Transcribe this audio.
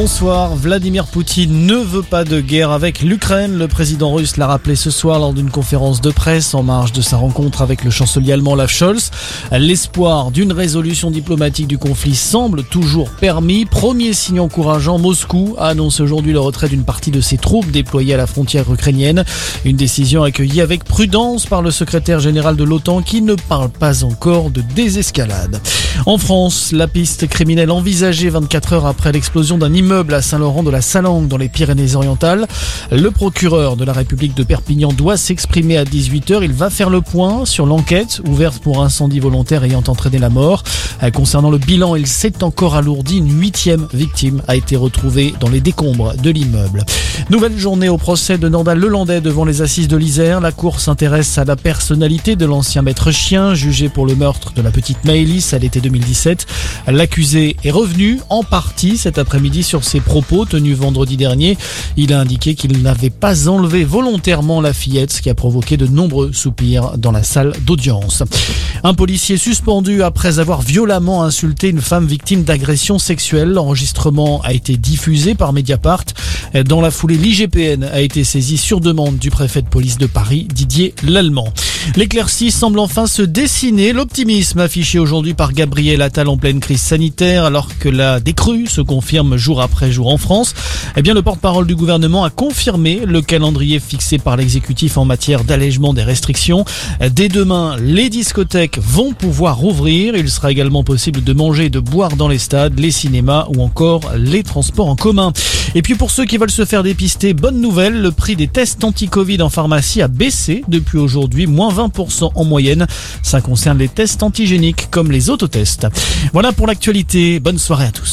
Bonsoir. Vladimir Poutine ne veut pas de guerre avec l'Ukraine. Le président russe l'a rappelé ce soir lors d'une conférence de presse en marge de sa rencontre avec le chancelier allemand Olaf Scholz. L'espoir d'une résolution diplomatique du conflit semble toujours permis. Premier signe encourageant, Moscou a annoncé aujourd'hui le retrait d'une partie de ses troupes déployées à la frontière ukrainienne. Une décision accueillie avec prudence par le secrétaire général de l'OTAN qui ne parle pas encore de désescalade. En France, la piste criminelle envisagée 24 heures après l'explosion d'un immeuble à Saint-Laurent de la Salangue dans les Pyrénées-Orientales. Le procureur de la République de Perpignan doit s'exprimer à 18h. Il va faire le point sur l'enquête ouverte pour incendie volontaire ayant entraîné la mort. Euh, concernant le bilan, il s'est encore alourdi. Une huitième victime a été retrouvée dans les décombres de l'immeuble. Nouvelle journée au procès de Nordal Lelandais devant les assises de l'Isère. La cour s'intéresse à la personnalité de l'ancien maître chien jugé pour le meurtre de la petite Maëlys à l'été 2017. L'accusé est revenu en partie cet après-midi sur ses propos tenus vendredi dernier. Il a indiqué qu'il n'avait pas enlevé volontairement la fillette, ce qui a provoqué de nombreux soupirs dans la salle d'audience. Un policier suspendu après avoir violemment insulté une femme victime d'agression sexuelle. L'enregistrement a été diffusé par Mediapart. Dans la foulée, l'IGPN a été saisi sur demande du préfet de police de Paris, Didier Lallemand. L'éclaircie semble enfin se dessiner. L'optimisme affiché aujourd'hui par Gabriel Attal en pleine crise sanitaire, alors que la décrue se confirme jour après jour en France. Eh bien, le porte-parole du gouvernement a confirmé le calendrier fixé par l'exécutif en matière d'allègement des restrictions. Dès demain, les discothèques vont pouvoir rouvrir. Il sera également possible de manger et de boire dans les stades, les cinémas ou encore les transports en commun. Et puis pour ceux qui veulent se faire dépister, bonne nouvelle, le prix des tests anti-Covid en pharmacie a baissé depuis aujourd'hui, moins 20% en moyenne. Ça concerne les tests antigéniques comme les autotests. Voilà pour l'actualité. Bonne soirée à tous.